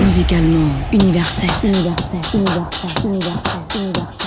Musicalement. Universel, universel, universel, universel.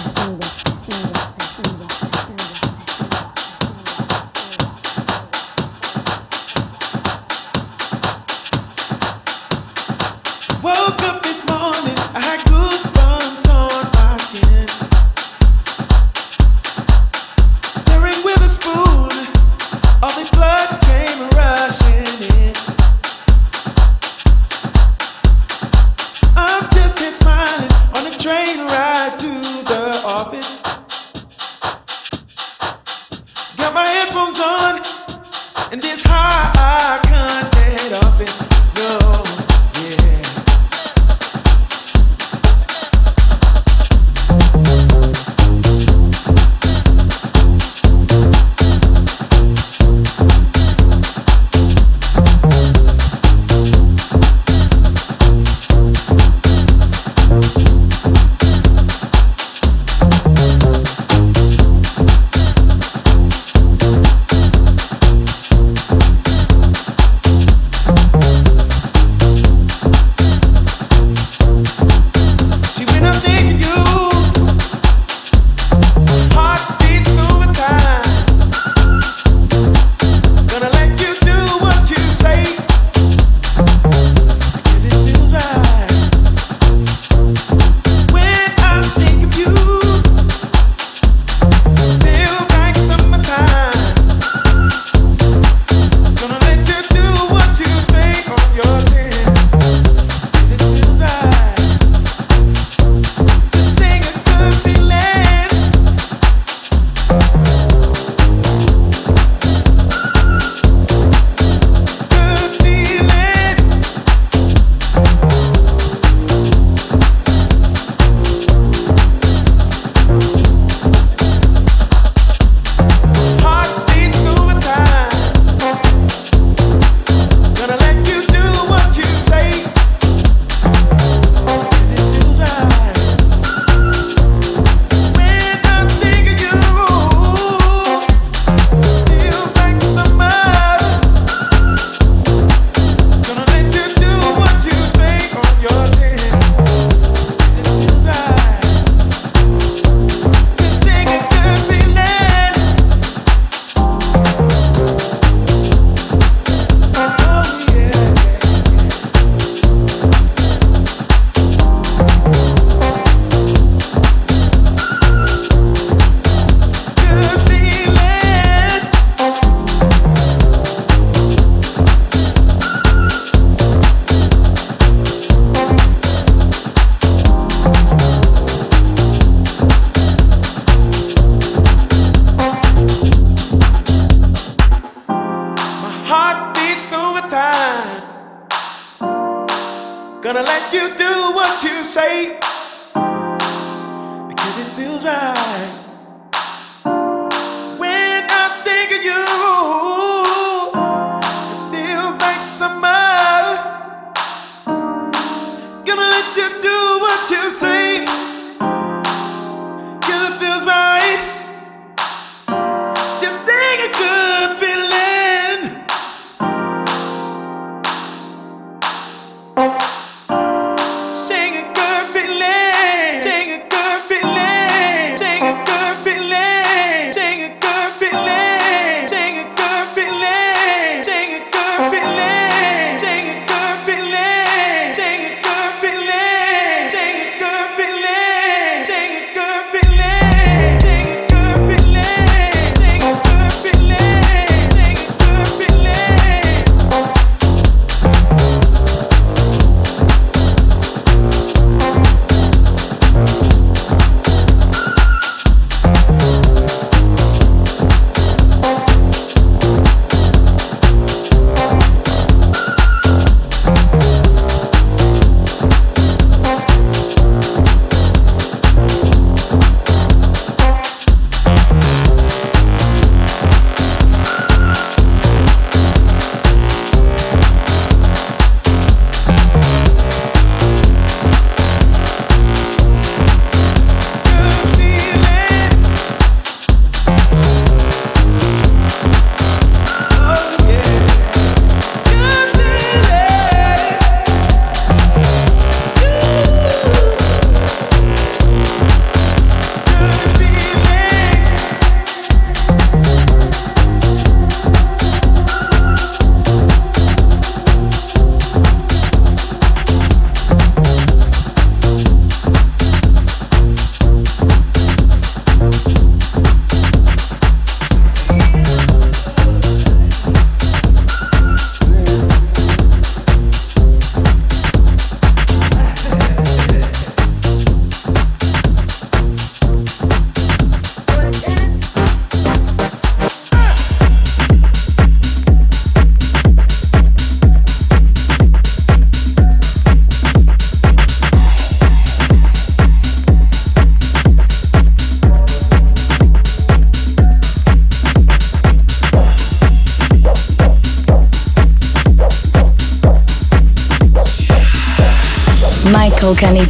Gonna let you do what you say because it feels right.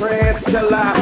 Michael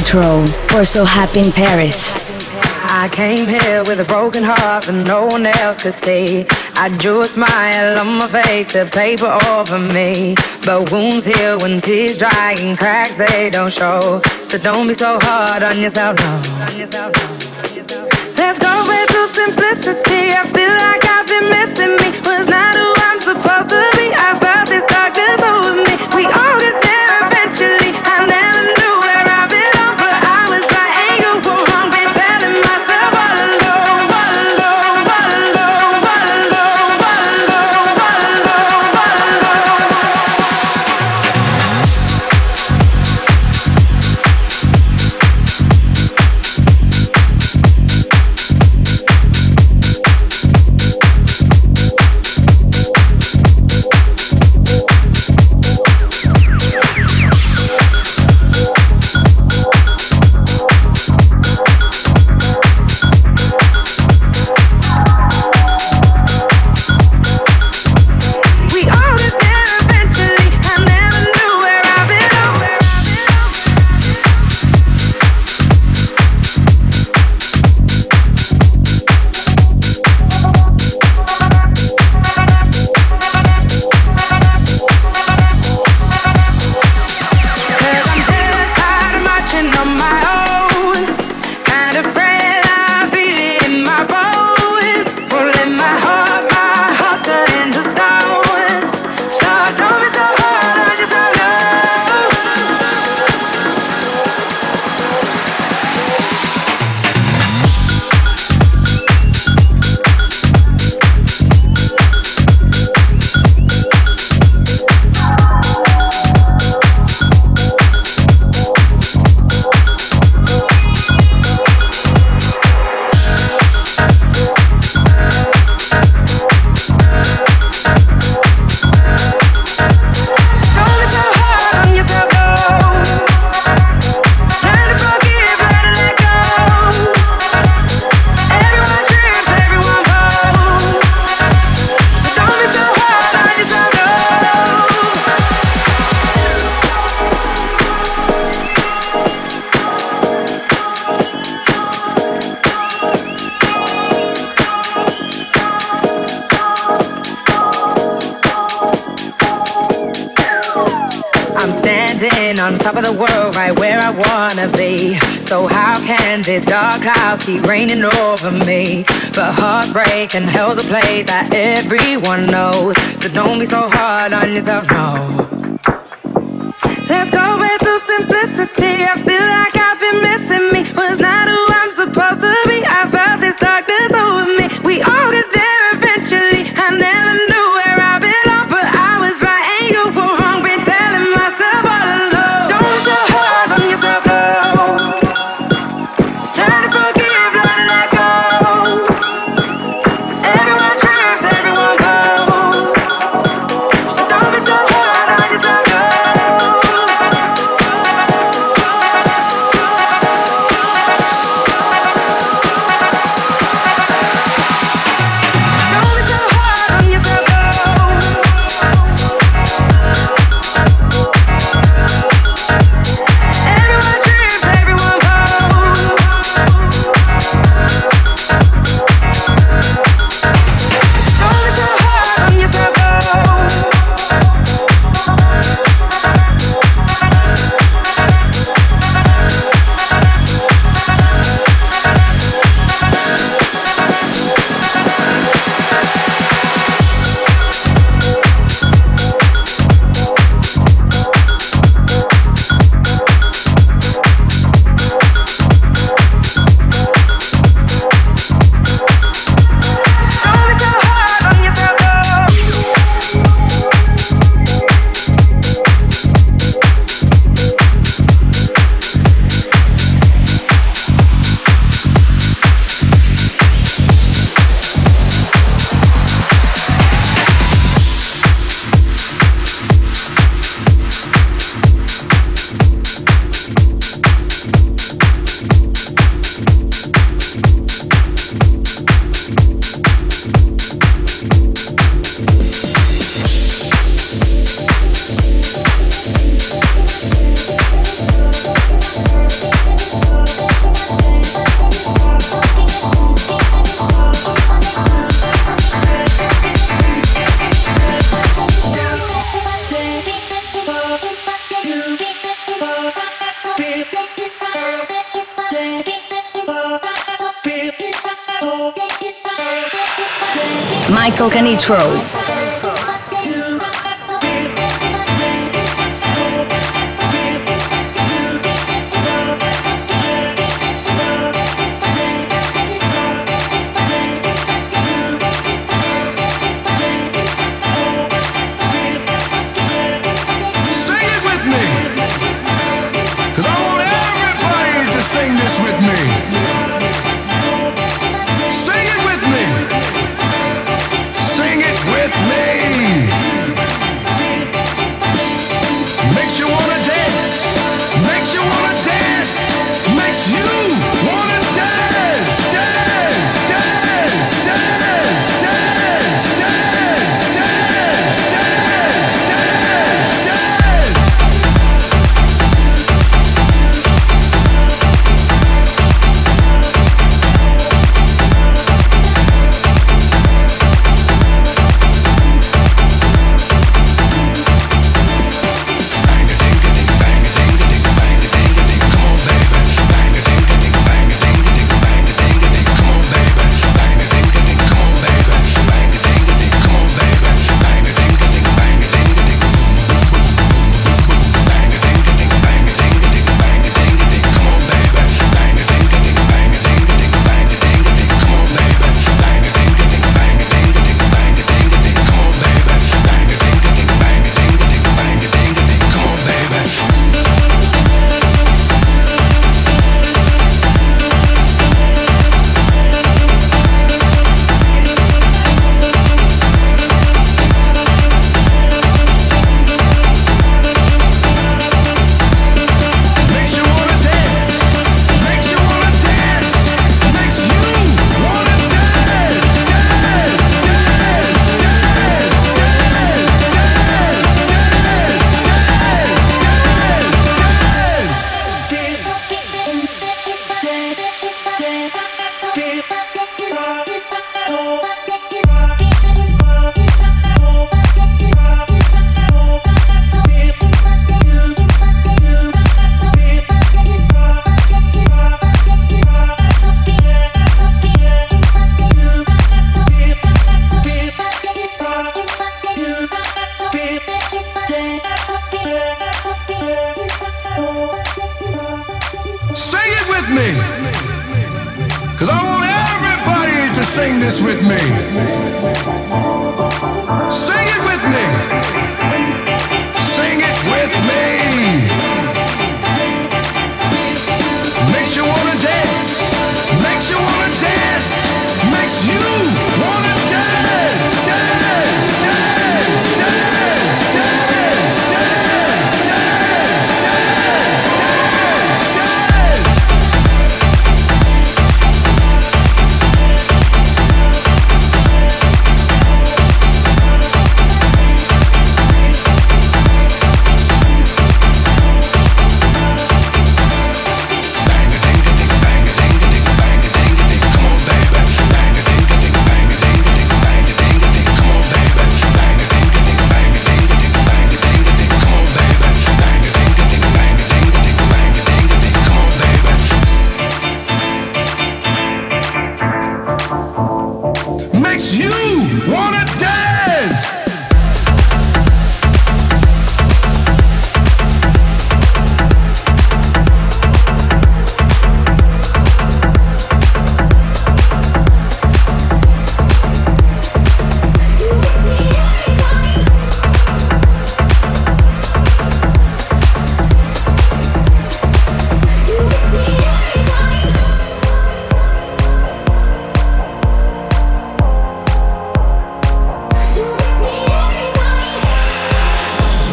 Canitrot. We're so happy in Paris. I came here with a broken heart that no one else could see. I drew a smile on my face to paper over me. But wounds heal when tears dry and cracks they don't show. So don't be so hard on yourself, no. Let's go back to simplicity. I feel like I've been missing me. Was not keep raining over me. But heartbreak and hell's a place that everyone knows. So don't be so hard on yourself, no. Let's go back to simplicity. I feel like I've been missing me. Was not who I'm supposed to be. I felt this darkness over me. We all get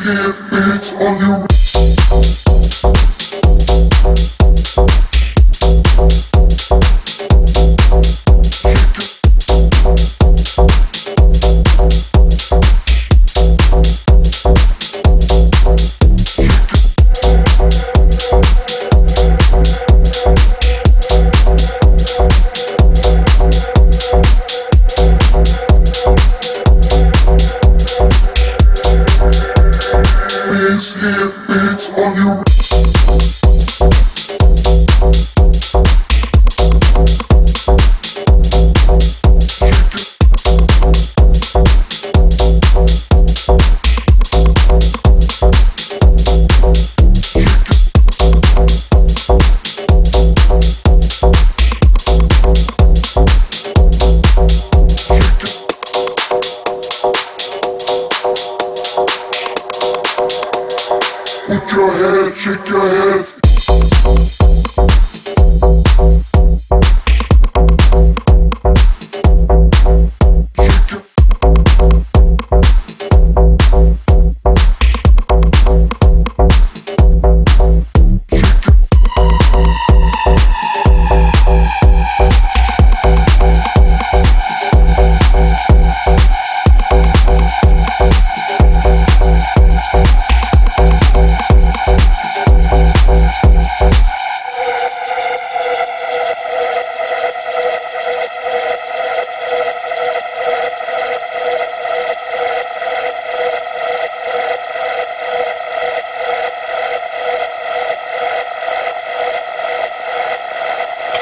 scared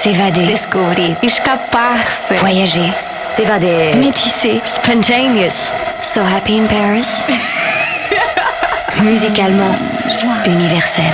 S'évader. Découvrir. Escaparse. Voyager. S'évader. Métisser. Spontaneous. So happy in Paris. Musicalement, universel.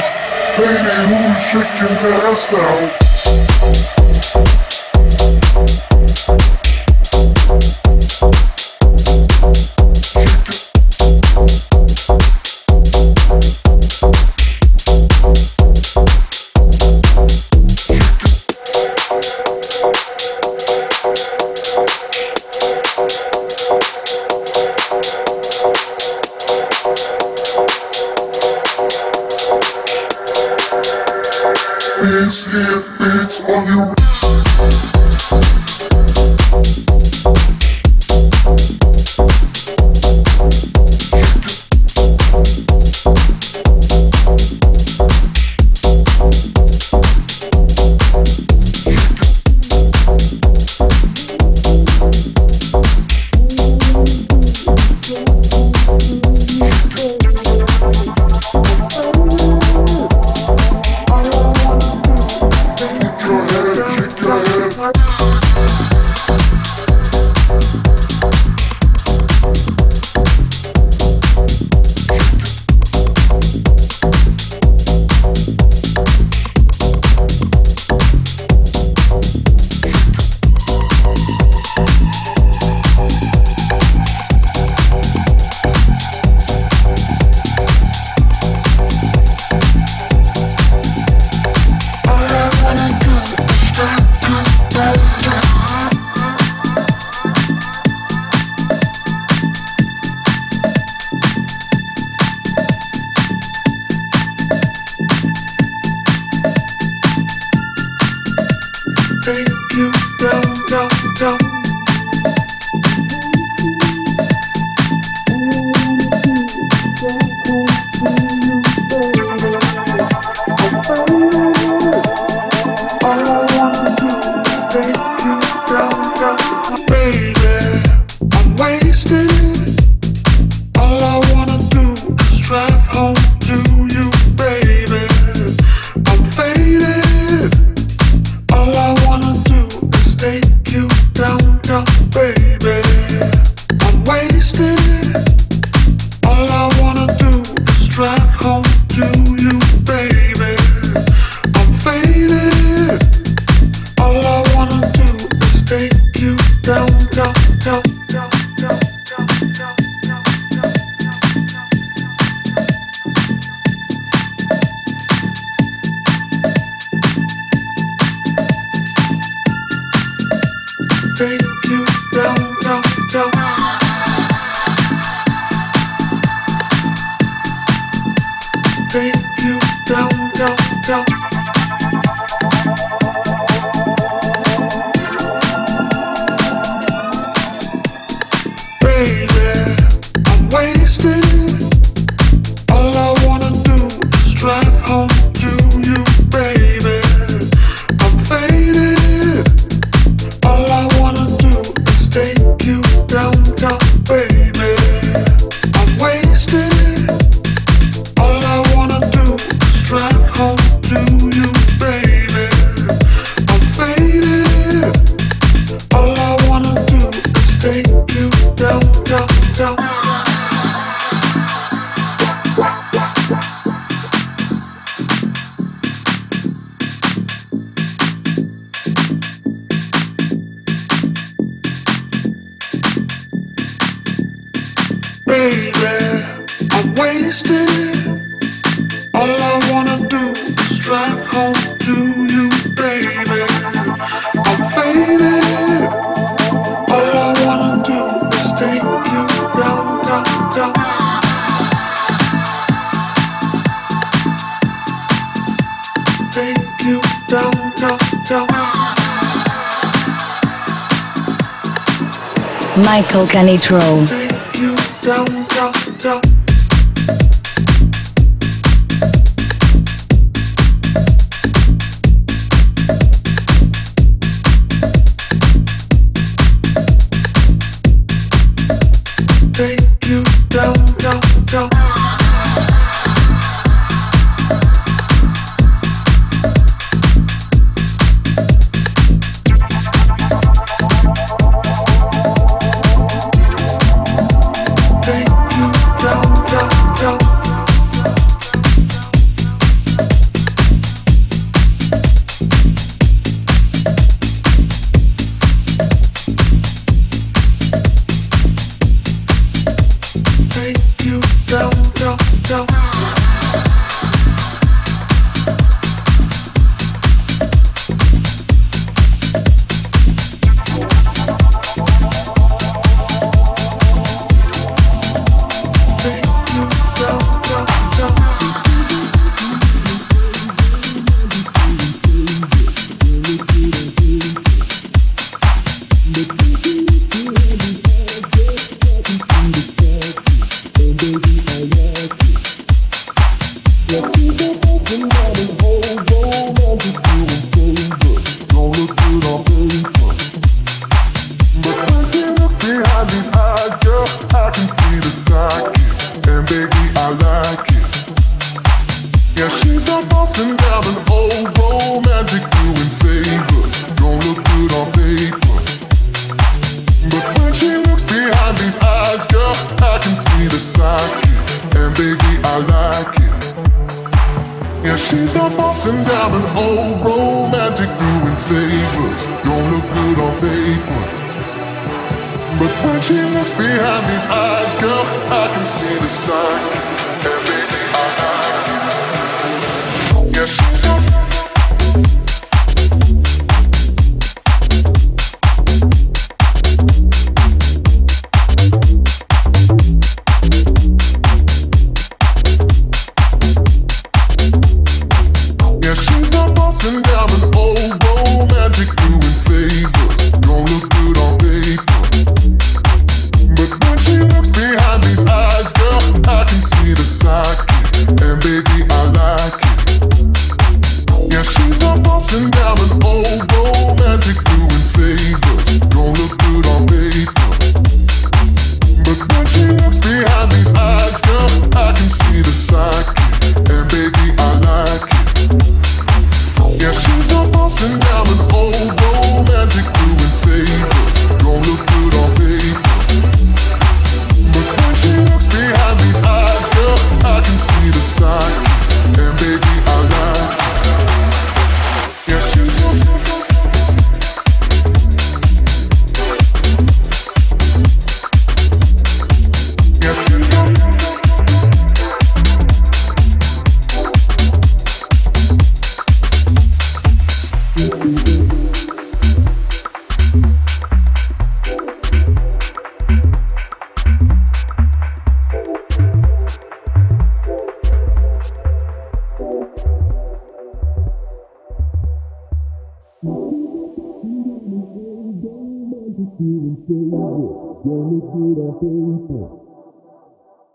take you down, down, down. Michael Canitrot. and I'm an old boy.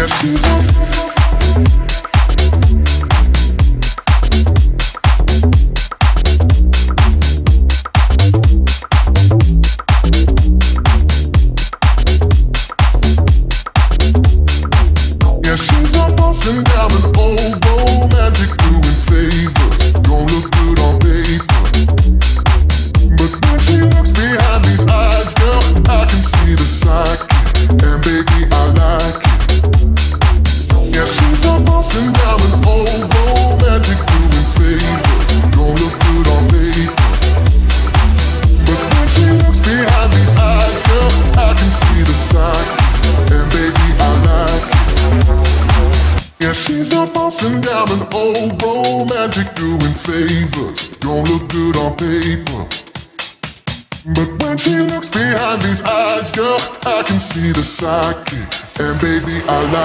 Yeah, she's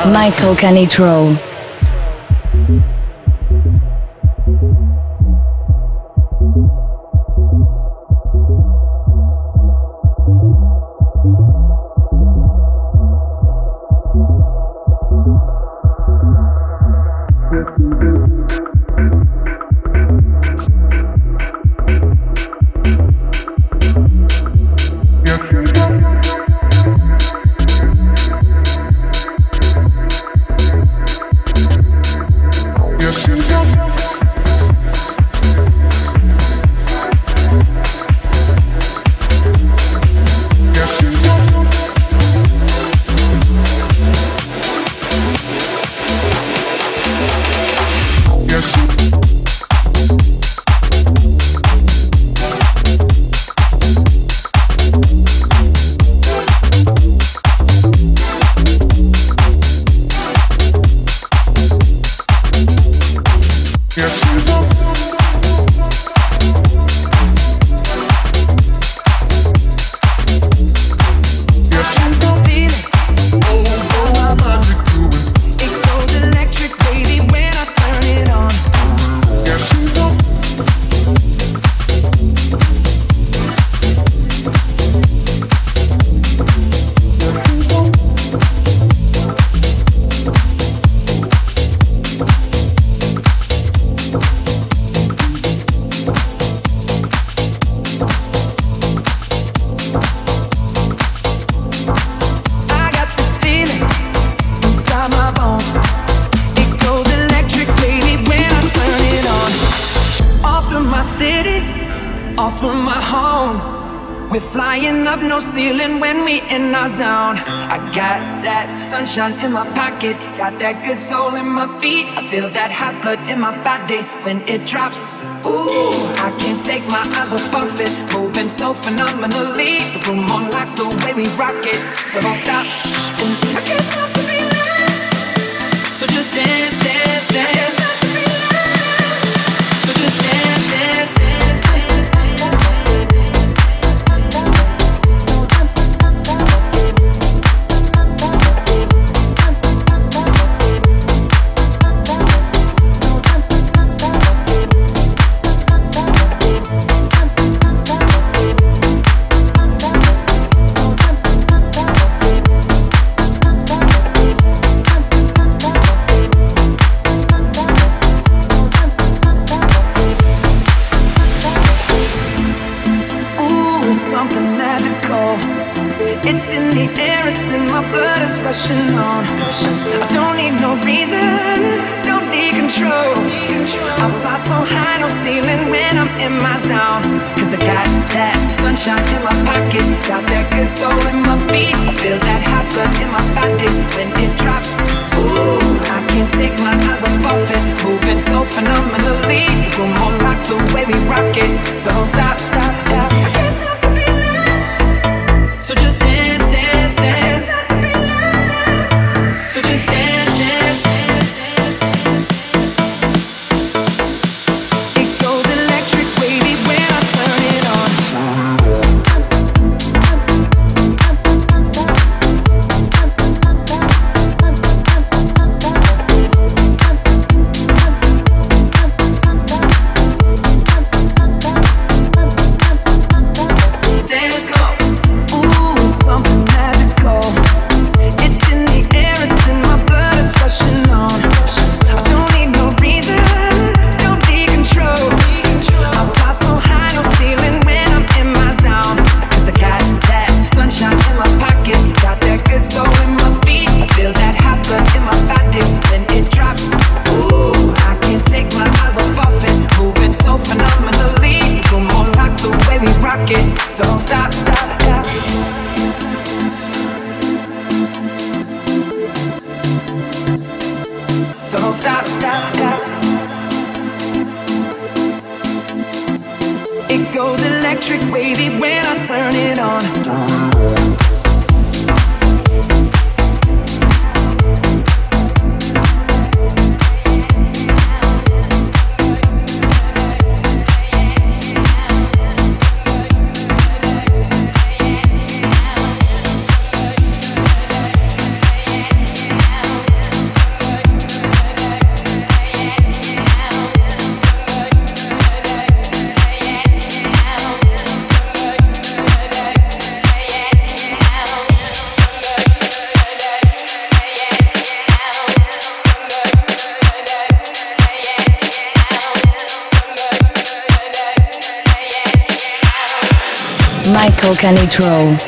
Michael Canitrot. sunshine in my pocket. Got that good soul in my feet. I feel that hot blood in my body when it drops. Ooh, I can't take my eyes off of it. Moving so phenomenally. The room on lock, the way we rock it. So don't stop. Ooh, I can't stop the feeling. So just dance, dance, dance. no ceiling when I'm in my zone. Cause I got that sunshine in my pocket, got that good soul in my feet. Feel that hot blood in my body when it drops. Ooh, I can't take my eyes off of it, moving so phenomenally. One more rock the way we rock it, so don't stop, stop, stop.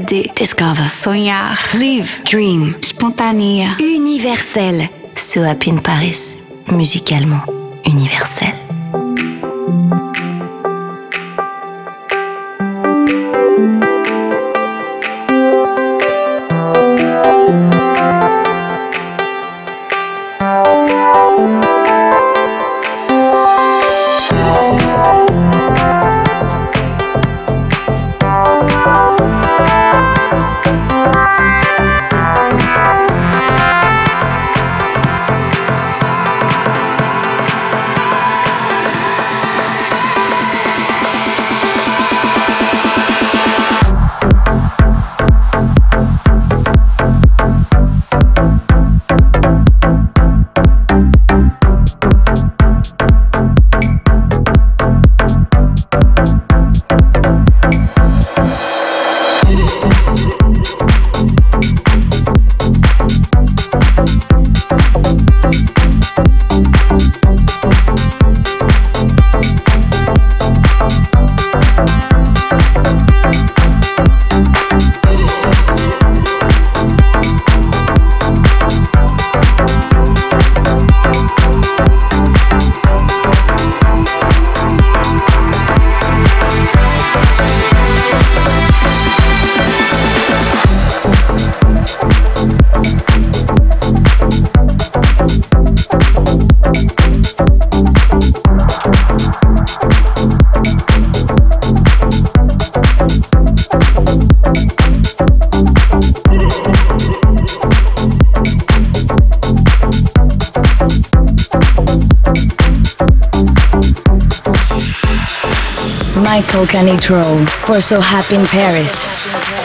discover, sonhar, live, dream, spontanea, universel. So Happy in Paris, musicalement universel. Control, Corso happy in Paris.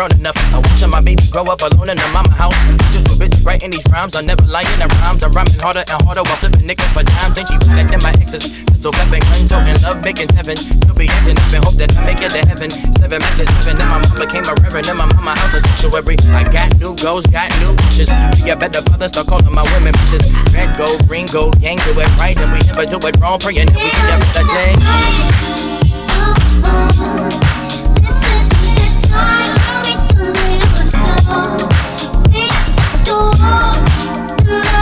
Grown enough. I'm watching my baby grow up alone in the mama house. Just too busy writing these rhymes, I'm never lying the rhymes. I'm rhyming harder and harder while flipping niggas for dimes. Ain't she better than my exes? Pistol flipping, gun talking, love making heaven. Still be acting up and hope that I make it to heaven. Seven matches, seven, then my mom became a reverend. Then my mama house a sanctuary. I got new goals, got new wishes. Be a better father, start calling my women bitches. Red gold, green gold, gang do it right, and we never do it wrong. Praying that we see better day. This is the time, fall. It's the wall.